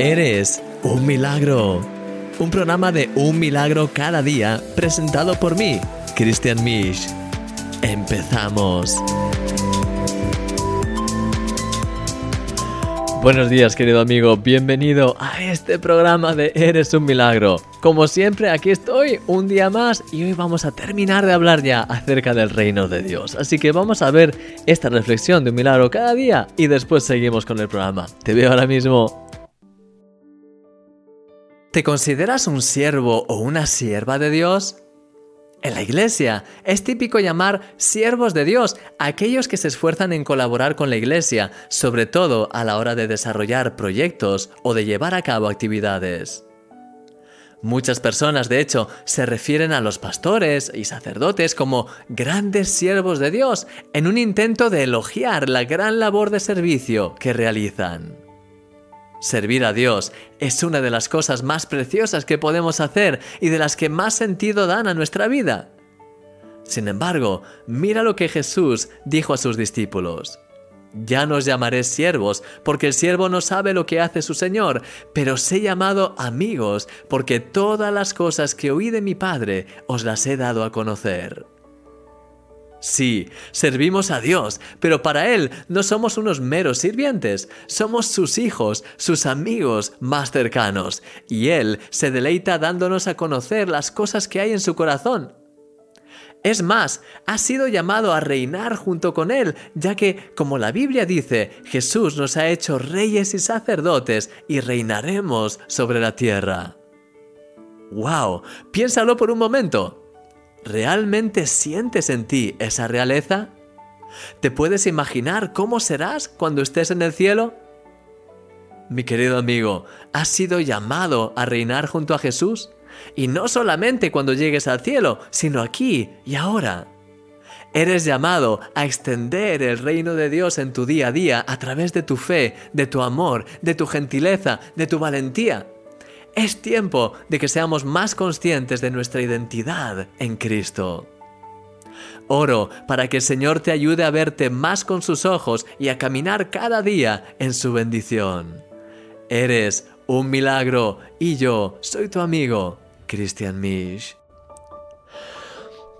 Eres un milagro. Un programa de un milagro cada día presentado por mí, Christian Misch. Empezamos. Buenos días querido amigo, bienvenido a este programa de Eres un milagro. Como siempre, aquí estoy un día más y hoy vamos a terminar de hablar ya acerca del reino de Dios. Así que vamos a ver esta reflexión de un milagro cada día y después seguimos con el programa. Te veo ahora mismo. ¿Te consideras un siervo o una sierva de Dios? En la iglesia es típico llamar siervos de Dios a aquellos que se esfuerzan en colaborar con la iglesia, sobre todo a la hora de desarrollar proyectos o de llevar a cabo actividades. Muchas personas, de hecho, se refieren a los pastores y sacerdotes como grandes siervos de Dios en un intento de elogiar la gran labor de servicio que realizan. Servir a Dios es una de las cosas más preciosas que podemos hacer y de las que más sentido dan a nuestra vida. Sin embargo, mira lo que Jesús dijo a sus discípulos. Ya no os llamaré siervos, porque el siervo no sabe lo que hace su Señor, pero os he llamado amigos, porque todas las cosas que oí de mi Padre os las he dado a conocer. Sí, servimos a Dios, pero para Él no somos unos meros sirvientes, somos sus hijos, sus amigos más cercanos, y Él se deleita dándonos a conocer las cosas que hay en su corazón. Es más, ha sido llamado a reinar junto con Él, ya que, como la Biblia dice, Jesús nos ha hecho reyes y sacerdotes y reinaremos sobre la tierra. ¡Wow! Piénsalo por un momento. ¿Realmente sientes en ti esa realeza? ¿Te puedes imaginar cómo serás cuando estés en el cielo? Mi querido amigo, has sido llamado a reinar junto a Jesús. Y no solamente cuando llegues al cielo, sino aquí y ahora. Eres llamado a extender el reino de Dios en tu día a día a través de tu fe, de tu amor, de tu gentileza, de tu valentía. Es tiempo de que seamos más conscientes de nuestra identidad en Cristo. Oro para que el Señor te ayude a verte más con sus ojos y a caminar cada día en su bendición. Eres un milagro y yo soy tu amigo, Christian Misch.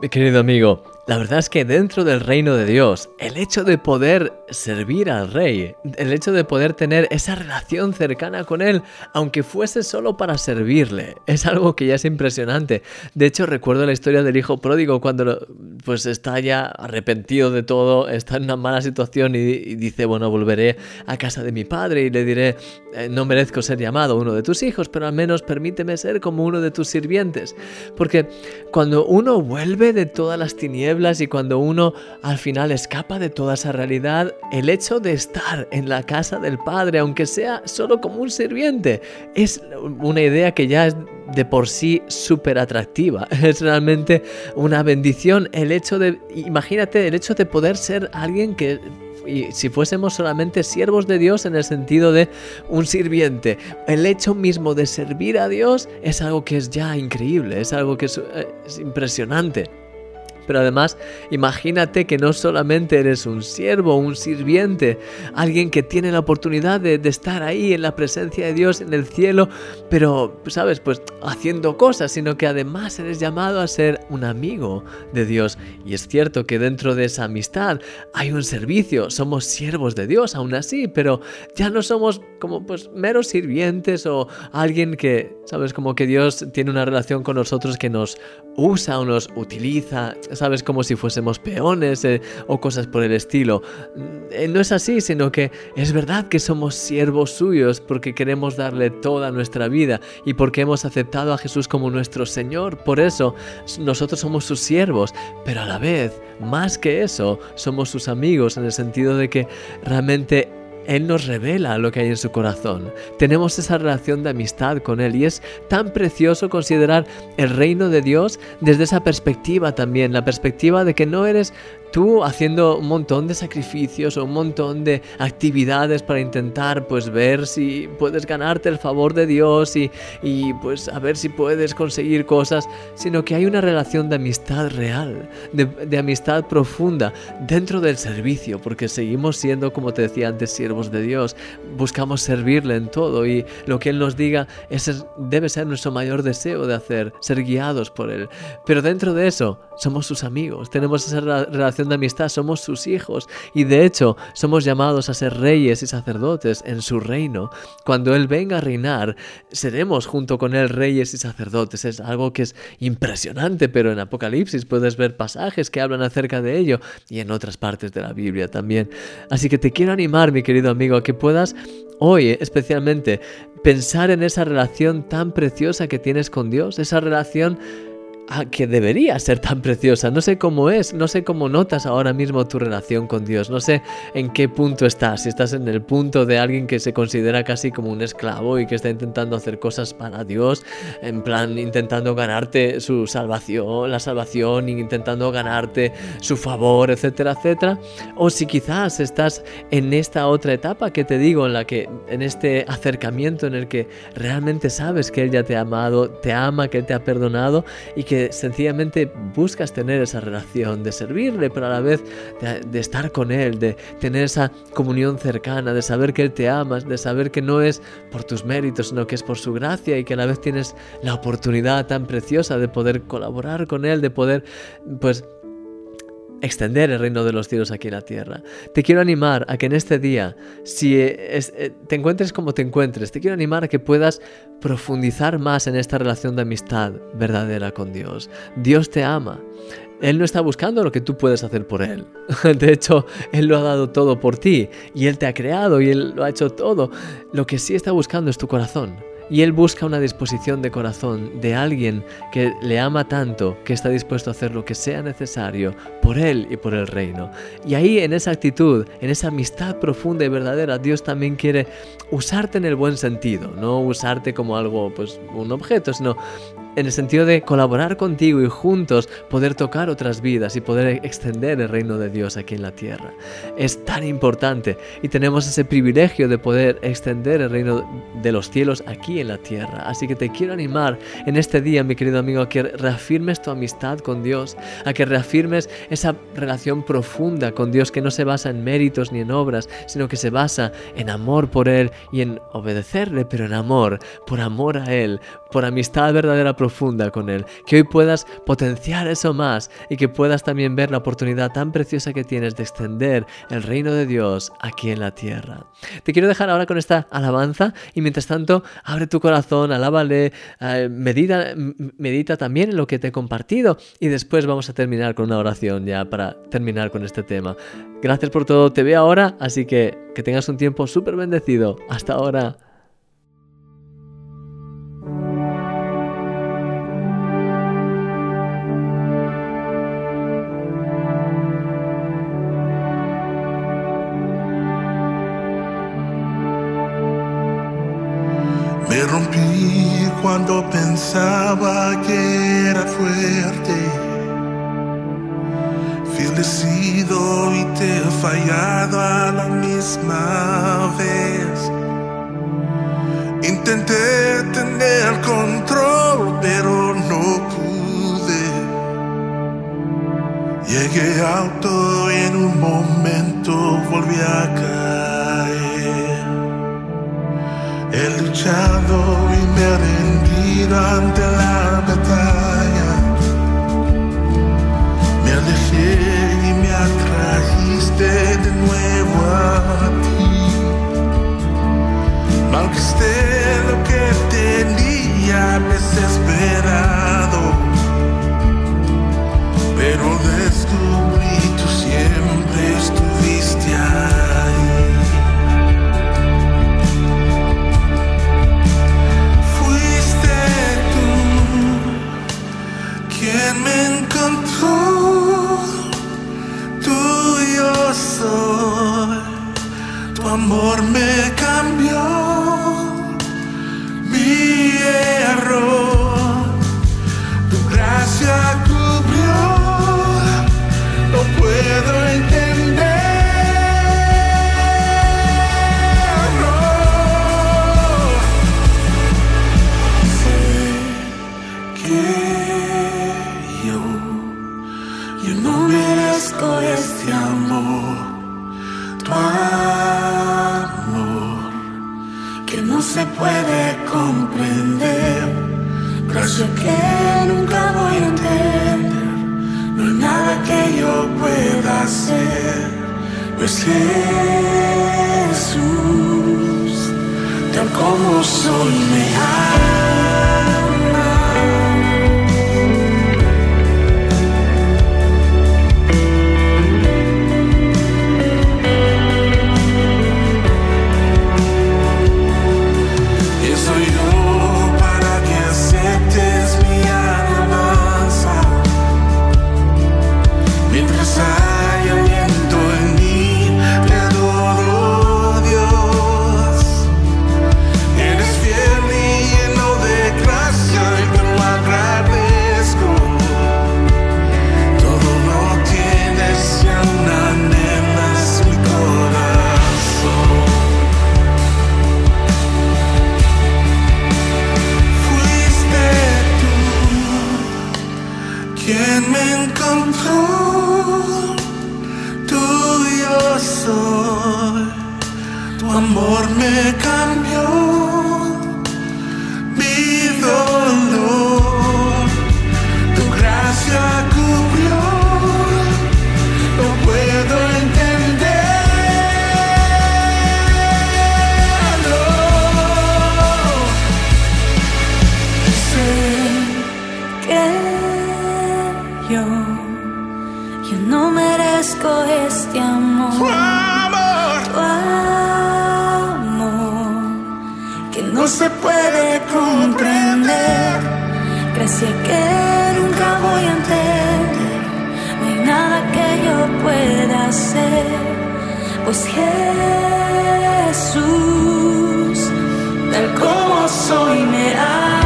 Mi querido amigo, la verdad es que dentro del reino de Dios, el hecho de poder servir al rey, el hecho de poder tener esa relación cercana con él, aunque fuese solo para servirle, es algo que ya es impresionante. De hecho, recuerdo la historia del hijo pródigo cuando pues está ya arrepentido de todo, está en una mala situación y, dice, bueno, volveré a casa de mi padre y le diré, eh, no merezco ser llamado uno de tus hijos, pero al menos permíteme ser como uno de tus sirvientes. Porque cuando uno vuelve de todas las tinieblas, y cuando uno al final escapa de toda esa realidad, el hecho de estar en la casa del Padre, aunque sea solo como un sirviente, es una idea que ya es de por sí súper atractiva. Es realmente una bendición el hecho de, imagínate, el hecho de poder ser alguien que y si fuésemos solamente siervos de Dios en el sentido de un sirviente, el hecho mismo de servir a Dios es algo que es ya increíble, es algo que es, eh, es impresionante. Pero además, imagínate que no solamente eres un siervo, un sirviente, alguien que tiene la oportunidad de, estar ahí en la presencia de Dios en el cielo, pero, ¿sabes? Pues haciendo cosas, sino que además eres llamado a ser un amigo de Dios. Y es cierto que dentro de esa amistad hay un servicio, somos siervos de Dios aún así, pero ya no somos como pues meros sirvientes o alguien que, ¿sabes? Como que Dios tiene una relación con nosotros que nos usa o nos utiliza, ¿sabes? Como si fuésemos peones eh, o cosas por el estilo. Eh, no es así, sino que es verdad que somos siervos suyos porque queremos darle toda nuestra vida y porque hemos aceptado a Jesús como nuestro Señor. Por eso nosotros somos sus siervos, pero a la vez, más que eso, somos sus amigos en el sentido de que realmente él nos revela lo que hay en su corazón. Tenemos esa relación de amistad con Él y es tan precioso considerar el reino de Dios desde esa perspectiva también, la perspectiva de que no eres tú haciendo un montón de sacrificios o un montón de actividades para intentar pues ver si puedes ganarte el favor de Dios y, y pues a ver si puedes conseguir cosas, sino que hay una relación de amistad real, de, de amistad profunda dentro del servicio, porque seguimos siendo, como te decía antes, siervos de Dios, buscamos servirle en todo y lo que Él nos diga ese debe ser nuestro mayor deseo de hacer, ser guiados por Él. Pero dentro de eso somos sus amigos, tenemos esa relación de amistad, somos sus hijos y de hecho somos llamados a ser reyes y sacerdotes en su reino. Cuando Él venga a reinar, seremos junto con Él reyes y sacerdotes. Es algo que es impresionante, pero en Apocalipsis puedes ver pasajes que hablan acerca de ello y en otras partes de la Biblia también. Así que te quiero animar, mi querido amigo, a que puedas hoy especialmente pensar en esa relación tan preciosa que tienes con Dios, esa relación que debería ser tan preciosa. No sé cómo es, no sé cómo notas ahora mismo tu relación con Dios, no sé en qué punto estás, si estás en el punto de alguien que se considera casi como un esclavo y que está intentando hacer cosas para Dios, en plan intentando ganarte su salvación, la salvación, intentando ganarte su favor, etcétera, etcétera. O si quizás estás en esta otra etapa que te digo, en la que, en este acercamiento en el que realmente sabes que Él ya te ha amado, te ama, que Él te ha perdonado y que sencillamente buscas tener esa relación de servirle, pero a la vez de, estar con Él, de tener esa comunión cercana, de saber que Él te ama, de saber que no es por tus méritos, sino que es por su gracia y que a la vez tienes la oportunidad tan preciosa de poder colaborar con Él, de poder, pues, extender el reino de los cielos aquí en la tierra. Te quiero animar a que en este día, si eh, te encuentres como te encuentres, te quiero animar a que puedas profundizar más en esta relación de amistad verdadera con Dios. Dios te ama. Él no está buscando lo que tú puedes hacer por Él. De hecho, Él lo ha dado todo por ti y Él te ha creado y Él lo ha hecho todo. Lo que sí está buscando es tu corazón. Y Él busca una disposición de corazón de alguien que le ama tanto que está dispuesto a hacer lo que sea necesario por Él y por el reino. Y ahí en esa actitud, en esa amistad profunda y verdadera, Dios también quiere usarte en el buen sentido, no usarte como algo, pues un objeto, sino en el sentido de colaborar contigo y juntos poder tocar otras vidas y poder extender el reino de Dios aquí en la tierra. Es tan importante y tenemos ese privilegio de poder extender el reino de los cielos aquí en la tierra. Así que te quiero animar en este día, mi querido amigo, a que reafirmes tu amistad con Dios, a que reafirmes esa relación profunda con Dios que no se basa en méritos ni en obras, sino que se basa en amor por Él y en obedecerle, pero en amor, por amor a Él, por amistad verdadera profunda con Él. Que hoy puedas potenciar eso más y que puedas también ver la oportunidad tan preciosa que tienes de extender el reino de Dios aquí en la tierra. Te quiero dejar ahora con esta alabanza y mientras tanto abre tu corazón, alábale, eh, medita, medita también en lo que te he compartido y después vamos a terminar con una oración ya para terminar con este tema. Gracias por todo, te veo ahora, así que que tengas un tiempo súper bendecido. Hasta ahora. Pensaba que era fuerte. Fui y te he fallado a la misma vez. Intenté tener control, pero no pude. Llegué alto y en un momento volví a caer. He luchado y me he rendido ante la batalla. Me alejé amor me cambió, mi error, tu gracia cubrió, no puedo entender. Se puede comprender. Gracias que nunca voy a entender. No hay nada que yo pueda hacer, pues Jesús, tal como soy, me ama. Quien me encontró, tuyo soy, tu amor me cambió, se puede comprender, gracia que nunca voy a entender, no hay nada que yo pueda hacer, pues Jesús, tal como soy, me ama.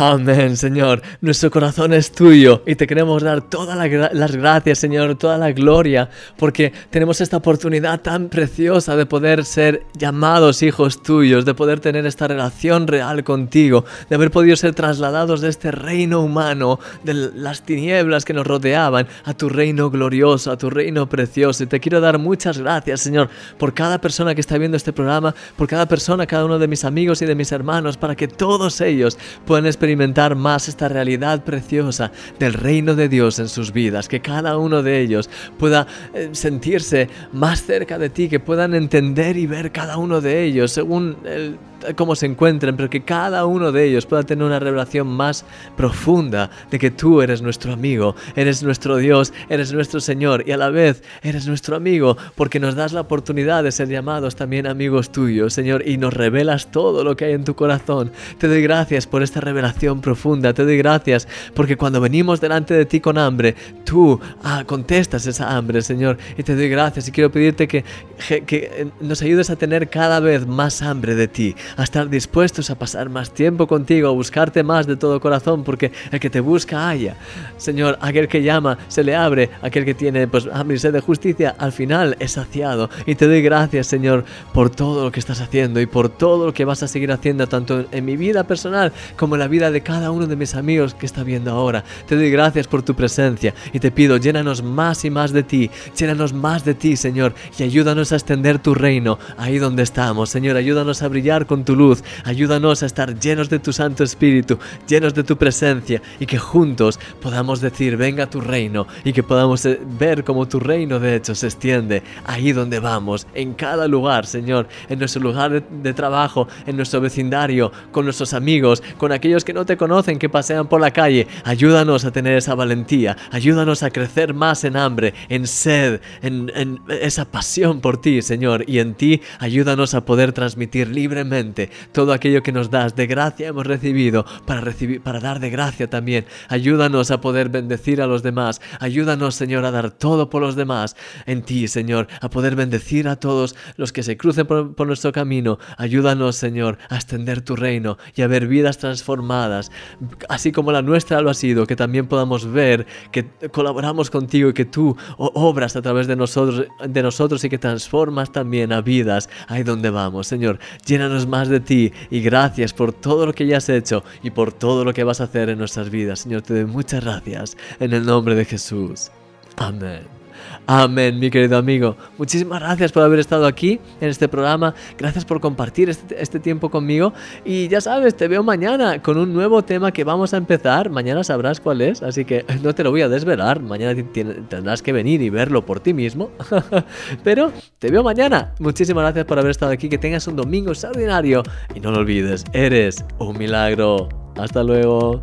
Amén, Señor. Nuestro corazón es tuyo y te queremos dar todas la las gracias, Señor, toda la gloria, porque tenemos esta oportunidad tan preciosa de poder ser llamados hijos tuyos, de poder tener esta relación real contigo, de haber podido ser trasladados de este reino humano, de las tinieblas que nos rodeaban, a tu reino glorioso, a tu reino precioso. Y te quiero dar muchas gracias, Señor, por cada persona que está viendo este programa, por cada persona, cada uno de mis amigos y de mis hermanos, para que todos ellos puedan experimentar más esta realidad preciosa del reino de Dios en sus vidas, que cada uno de ellos pueda eh, sentirse más cerca de ti, que puedan entender y ver cada uno de ellos según el cómo se encuentren, pero que cada uno de ellos pueda tener una revelación más profunda de que tú eres nuestro amigo, eres nuestro Dios, eres nuestro Señor y a la vez eres nuestro amigo porque nos das la oportunidad de ser llamados también amigos tuyos, Señor, y nos revelas todo lo que hay en tu corazón. Te doy gracias por esta revelación profunda, te doy gracias porque cuando venimos delante de ti con hambre, tú ah, contestas esa hambre, Señor, y te doy gracias y quiero pedirte que, que, que, eh, nos ayudes a tener cada vez más hambre de ti, a estar dispuestos a pasar más tiempo contigo, a buscarte más de todo corazón, porque el que te busca haya. Señor, aquel que llama se le abre, aquel que tiene pues hambre y sed de justicia, al final es saciado. Y te doy gracias, Señor, por todo lo que estás haciendo y por todo lo que vas a seguir haciendo, tanto en mi vida personal como en la vida de cada uno de mis amigos que está viendo ahora. Te doy gracias por tu presencia y te pido, llénanos más y más de ti, llénanos más de ti, Señor, y ayúdanos a extender tu reino ahí donde estamos. Señor, ayúdanos a brillar con tu luz, ayúdanos a estar llenos de tu Santo Espíritu, llenos de tu presencia y que juntos podamos decir, venga tu reino y que podamos eh, ver cómo tu reino de hecho se extiende ahí donde vamos, en cada lugar, Señor, en nuestro lugar de, trabajo, en nuestro vecindario, con nuestros amigos, con aquellos que no te conocen, que pasean por la calle. Ayúdanos a tener esa valentía, ayúdanos a crecer más en hambre, en sed, en, esa pasión por ti, Señor, y en ti ayúdanos a poder transmitir libremente todo aquello que nos das de gracia hemos recibido para recibir para dar de gracia también. Ayúdanos a poder bendecir a los demás. Ayúdanos, Señor, a dar todo por los demás en ti, Señor, a poder bendecir a todos los que se crucen por, por nuestro camino. Ayúdanos, Señor, a extender tu reino y a ver vidas así como la nuestra lo ha sido, que también podamos ver que colaboramos contigo y que tú obras a través de nosotros, de nosotros y que transformas también a vidas ahí donde vamos. Señor, llénanos más de ti y gracias por todo lo que ya has hecho y por todo lo que vas a hacer en nuestras vidas. Señor, te doy muchas gracias en el nombre de Jesús. Amén. Amén, mi querido amigo. Muchísimas gracias por haber estado aquí en este programa. Gracias por compartir este, este, tiempo conmigo. Y ya sabes, te veo mañana con un nuevo tema que vamos a empezar. Mañana sabrás cuál es, así que no te lo voy a desvelar. Mañana tendrás que venir y verlo por ti mismo. Pero te veo mañana. Muchísimas gracias por haber estado aquí. Que tengas un domingo extraordinario. Y no lo olvides, eres un milagro. Hasta luego.